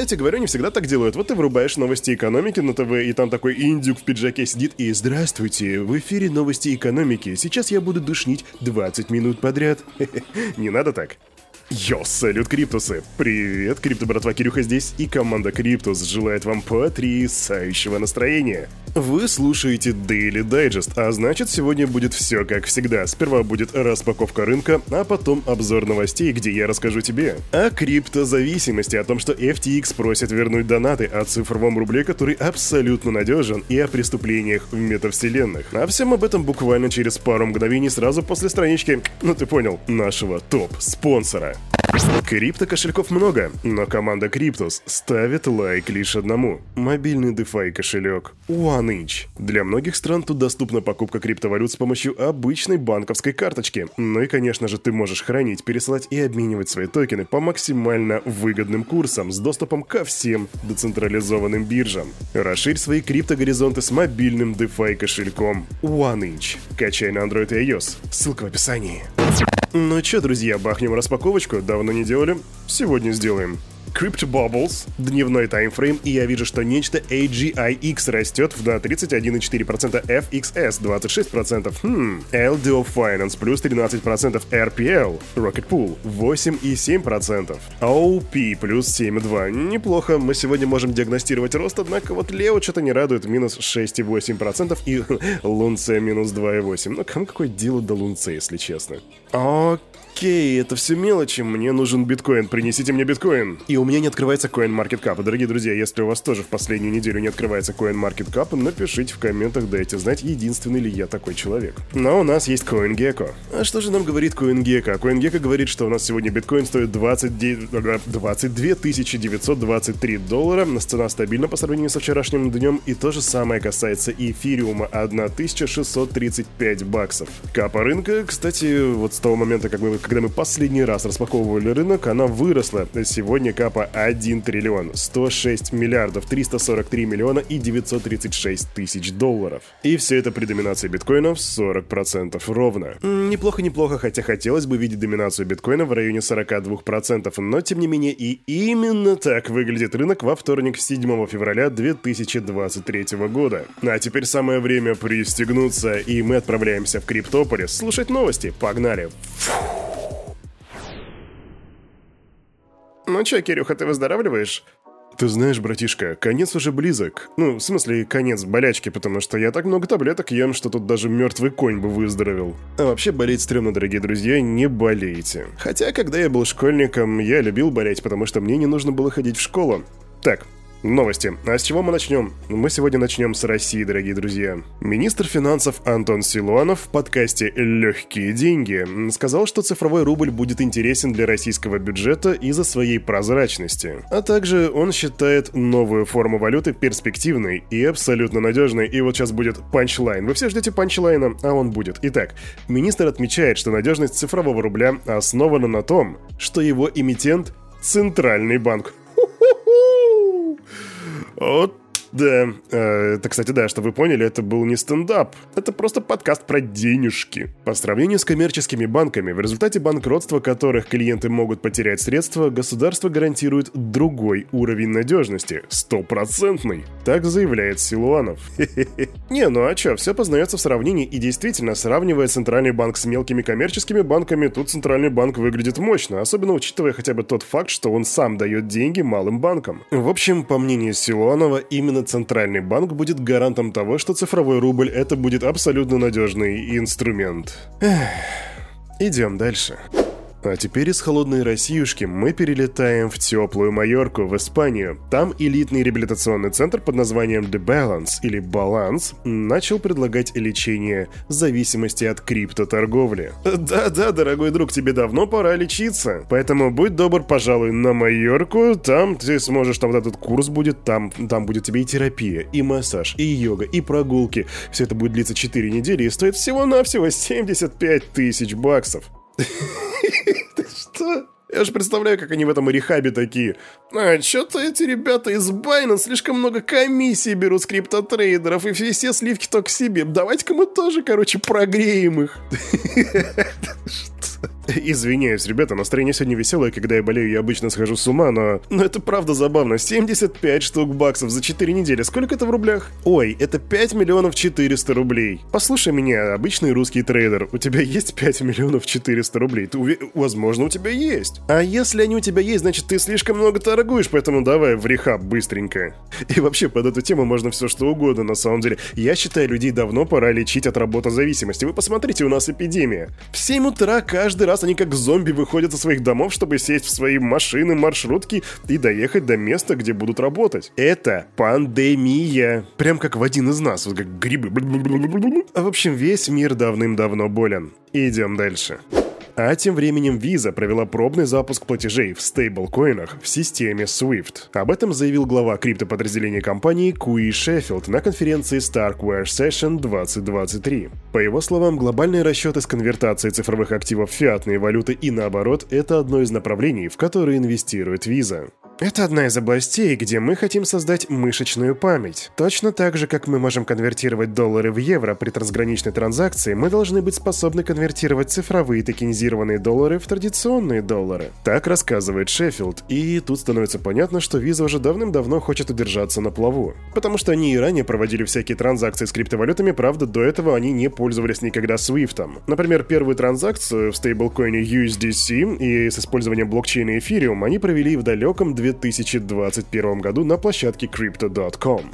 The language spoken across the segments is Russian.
я тебе говорю, не всегда так делают. Вот ты врубаешь новости экономики на ТВ, и там такой индюк в пиджаке сидит и «Здравствуйте, в эфире новости экономики. Сейчас я буду душнить 20 минут подряд». Не надо так. Йо, салют, Криптусы! Привет, Крипто братва Кирюха здесь, и команда Криптус желает вам потрясающего настроения. Вы слушаете Daily Digest, а значит сегодня будет все как всегда. Сперва будет распаковка рынка, а потом обзор новостей, где я расскажу тебе о криптозависимости, о том, что FTX просит вернуть донаты, о цифровом рубле, который абсолютно надежен, и о преступлениях в метавселенных. А всем об этом буквально через пару мгновений сразу после странички, ну ты понял, нашего топ-спонсора. Крипто кошельков много, но команда Криптус ставит лайк лишь одному. Мобильный DeFi кошелек OneInch. Для многих стран тут доступна покупка криптовалют с помощью обычной банковской карточки. Ну и, конечно же, ты можешь хранить, пересылать и обменивать свои токены по максимально выгодным курсам с доступом ко всем децентрализованным биржам. Расширь свои криптогоризонты с мобильным DeFi кошельком OneInch. Качай на Android и iOS. Ссылка в описании. Ну чё, друзья, бахнем распаковочку? Давно не делали? Сегодня сделаем. Crypto Bubbles, дневной таймфрейм, и я вижу, что нечто AGIX растет на 31,4%, FXS 26%, хм, LDO Finance плюс 13%, RPL, Rocket Pool 8,7%, OP плюс 7,2%. Неплохо, мы сегодня можем диагностировать рост, однако вот Лео что-то не радует, минус 6,8% и Лунце минус 2,8%. Ну, кому какое дело до Лунце, если честно? Окей, это все мелочи, мне нужен биткоин, принесите мне биткоин. И у меня не открывается CoinMarketCap. Дорогие друзья, если у вас тоже в последнюю неделю не открывается CoinMarketCap, напишите в комментах, дайте знать, единственный ли я такой человек. Но у нас есть CoinGecko. А что же нам говорит CoinGecko? CoinGecko говорит, что у нас сегодня биткоин стоит 20, 22 923 доллара, цена стабильна по сравнению со вчерашним днем, и то же самое касается эфириума, 1635 баксов. Капа рынка, кстати, вот с того момента, как мы когда мы последний раз распаковывали рынок, она выросла. Сегодня капа 1 триллион, 106 миллиардов, 343 миллиона и 936 тысяч долларов. И все это при доминации биткоина в 40% ровно. Неплохо-неплохо, хотя хотелось бы видеть доминацию биткоина в районе 42%, но тем не менее и именно так выглядит рынок во вторник 7 февраля 2023 года. А теперь самое время пристегнуться, и мы отправляемся в Криптополис слушать новости. Погнали! Фух. Ну чё, Кирюха, ты выздоравливаешь? Ты знаешь, братишка, конец уже близок. Ну, в смысле, конец болячки, потому что я так много таблеток ем, что тут даже мертвый конь бы выздоровел. А вообще болеть стрёмно, дорогие друзья, не болейте. Хотя, когда я был школьником, я любил болеть, потому что мне не нужно было ходить в школу. Так, Новости. А с чего мы начнем? Мы сегодня начнем с России, дорогие друзья. Министр финансов Антон Силуанов в подкасте «Легкие деньги» сказал, что цифровой рубль будет интересен для российского бюджета из-за своей прозрачности. А также он считает новую форму валюты перспективной и абсолютно надежной. И вот сейчас будет панчлайн. Вы все ждете панчлайна, а он будет. Итак, министр отмечает, что надежность цифрового рубля основана на том, что его эмитент – Центральный банк. Вот да, э, это, кстати, да, что вы поняли, это был не стендап. Это просто подкаст про денежки. По сравнению с коммерческими банками, в результате банкротства которых клиенты могут потерять средства, государство гарантирует другой уровень надежности. Стопроцентный. Так заявляет Силуанов. Не, ну а чё, все познается в сравнении, и действительно, сравнивая Центральный банк с мелкими коммерческими банками, тут Центральный банк выглядит мощно, особенно учитывая хотя бы тот факт, что он сам дает деньги малым банкам. В общем, по мнению Силуанова, именно именно Центральный банк будет гарантом того, что цифровой рубль это будет абсолютно надежный инструмент. Эх, идем дальше. А теперь из холодной Россиюшки мы перелетаем в теплую Майорку, в Испанию. Там элитный реабилитационный центр под названием The Balance или Баланс начал предлагать лечение зависимости от криптоторговли. Да-да, дорогой друг, тебе давно пора лечиться. Поэтому будь добр, пожалуй, на Майорку. Там ты сможешь, там вот этот курс будет, там, там будет тебе и терапия, и массаж, и йога, и прогулки. Все это будет длиться 4 недели и стоит всего-навсего 75 тысяч баксов. Что? Я же представляю, как они в этом рехабе такие. А, что-то эти ребята из Байна слишком много комиссий берут с криптотрейдеров, и все, все сливки только себе. Давайте-ка мы тоже, короче, прогреем их. Извиняюсь, ребята, настроение сегодня веселое, когда я болею, я обычно схожу с ума, но... Но это правда забавно. 75 штук баксов за 4 недели. Сколько это в рублях? Ой, это 5 миллионов 400 рублей. Послушай меня, обычный русский трейдер. У тебя есть 5 миллионов 400 рублей? Ты уве... Возможно, у тебя есть. А если они у тебя есть, значит, ты слишком много торгуешь, поэтому давай в рехаб быстренько. И вообще, под эту тему можно все что угодно, на самом деле. Я считаю, людей давно пора лечить от работозависимости. Вы посмотрите, у нас эпидемия. В 7 утра каждый раз они как зомби выходят из своих домов, чтобы сесть в свои машины, маршрутки и доехать до места, где будут работать. Это пандемия. Прям как в один из нас, вот как грибы. А в общем, весь мир давным-давно болен. Идем дальше. А тем временем Visa провела пробный запуск платежей в стейблкоинах в системе SWIFT. Об этом заявил глава криптоподразделения компании Куи Шеффилд на конференции Starkware Session 2023. По его словам, глобальные расчеты с конвертацией цифровых активов в фиатные валюты и наоборот – это одно из направлений, в которые инвестирует Visa. Это одна из областей, где мы хотим создать мышечную память. Точно так же, как мы можем конвертировать доллары в евро при трансграничной транзакции, мы должны быть способны конвертировать цифровые токенизированные доллары в традиционные доллары. Так рассказывает Шеффилд, и тут становится понятно, что Visa уже давным-давно хочет удержаться на плаву. Потому что они и ранее проводили всякие транзакции с криптовалютами, правда, до этого они не пользовались никогда Swift. Например, первую транзакцию в стейблкоине USDC и с использованием блокчейна Ethereum они провели в далеком 2000 2021 году на площадке Crypto.com.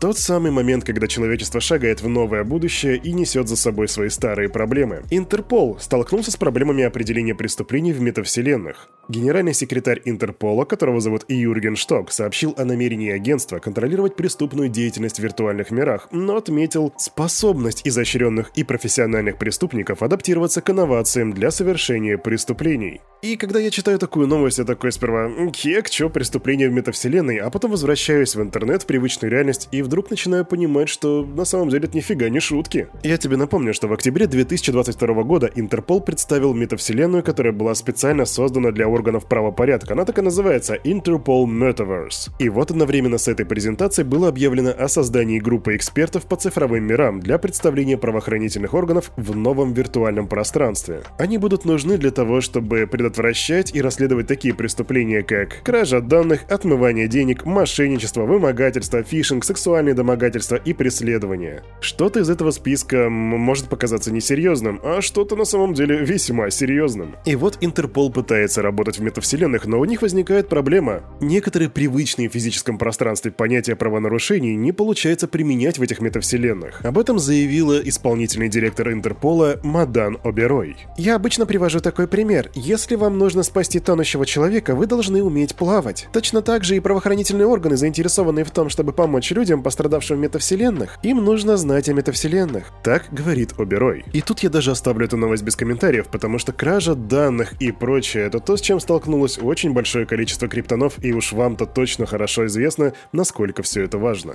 Тот самый момент, когда человечество шагает в новое будущее и несет за собой свои старые проблемы. Интерпол столкнулся с проблемами определения преступлений в метавселенных. Генеральный секретарь Интерпола, которого зовут Юрген Шток, сообщил о намерении агентства контролировать преступную деятельность в виртуальных мирах, но отметил способность изощренных и профессиональных преступников адаптироваться к инновациям для совершения преступлений. И когда я читаю такую новость, я такой сперва «Кек, чё, преступление в метавселенной?», а потом возвращаюсь в интернет, в привычную реальность, и вдруг начинаю понимать, что на самом деле это нифига не шутки. Я тебе напомню, что в октябре 2022 года Интерпол представил метавселенную, которая была специально создана для органов правопорядка. Она так и называется Interpol Metaverse. И вот одновременно с этой презентацией было объявлено о создании группы экспертов по цифровым мирам для представления правоохранительных органов в новом виртуальном пространстве. Они будут нужны для того, чтобы предотвращать и расследовать такие преступления, как кража данных, отмывание денег, мошенничество, вымогательство, фишинг, сексуальные домогательства и преследование. Что-то из этого списка может показаться несерьезным, а что-то на самом деле весьма серьезным. И вот Интерпол пытается работать работать в метавселенных, но у них возникает проблема. Некоторые привычные в физическом пространстве понятия правонарушений не получается применять в этих метавселенных. Об этом заявила исполнительный директор Интерпола Мадан Оберой. «Я обычно привожу такой пример. Если вам нужно спасти тонущего человека, вы должны уметь плавать. Точно так же и правоохранительные органы, заинтересованные в том, чтобы помочь людям, пострадавшим в метавселенных, им нужно знать о метавселенных». Так говорит Оберой. И тут я даже оставлю эту новость без комментариев, потому что кража данных и прочее — это то, с чем чем столкнулось очень большое количество криптонов, и уж вам-то точно хорошо известно, насколько все это важно.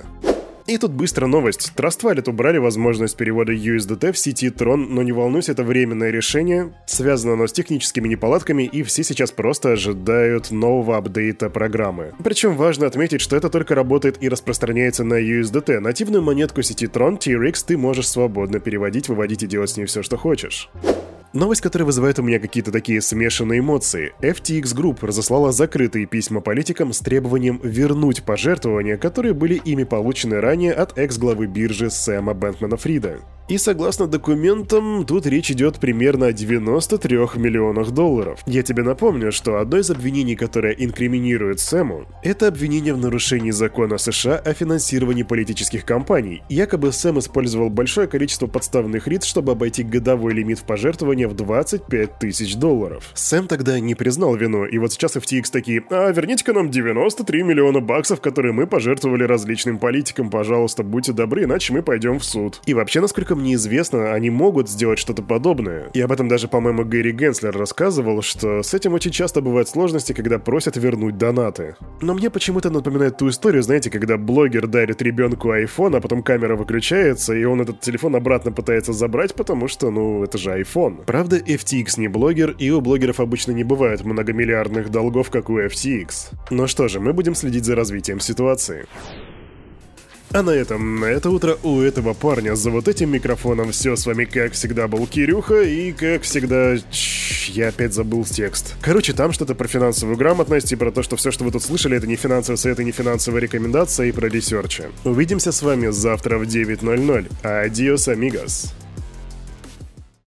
И тут быстро новость. Trust Wallet убрали возможность перевода USDT в сети Tron, но не волнуйся, это временное решение. Связано оно с техническими неполадками, и все сейчас просто ожидают нового апдейта программы. Причем важно отметить, что это только работает и распространяется на USDT. Нативную монетку сети Tron TRX ты можешь свободно переводить, выводить и делать с ней все, что хочешь. Новость, которая вызывает у меня какие-то такие смешанные эмоции. FTX Group разослала закрытые письма политикам с требованием вернуть пожертвования, которые были ими получены ранее от экс-главы биржи Сэма Бэнкмана Фрида. И согласно документам, тут речь идет примерно о 93 миллионах долларов. Я тебе напомню, что одно из обвинений, которое инкриминирует Сэму, это обвинение в нарушении закона США о финансировании политических кампаний. Якобы Сэм использовал большое количество подставных лиц, чтобы обойти годовой лимит в пожертвования в 25 тысяч долларов. Сэм тогда не признал вину, и вот сейчас FTX такие, а верните-ка нам 93 миллиона баксов, которые мы пожертвовали различным политикам, пожалуйста, будьте добры, иначе мы пойдем в суд. И вообще, насколько мне известно, они могут сделать что-то подобное. И об этом даже, по-моему, Гэри Генслер рассказывал, что с этим очень часто бывают сложности, когда просят вернуть донаты. Но мне почему-то напоминает ту историю, знаете, когда блогер дарит ребенку iPhone, а потом камера выключается, и он этот телефон обратно пытается забрать, потому что, ну, это же iPhone. Правда, FTX не блогер, и у блогеров обычно не бывает многомиллиардных долгов, как у FTX. Но что же, мы будем следить за развитием ситуации. А на этом, на это утро у этого парня за вот этим микрофоном все с вами как всегда был Кирюха и как всегда... Чш, я опять забыл текст. Короче, там что-то про финансовую грамотность и про то, что все, что вы тут слышали, это не финансовый совет и не финансовая рекомендация и про ресерчи. Увидимся с вами завтра в 9.00. Адиос, амигос.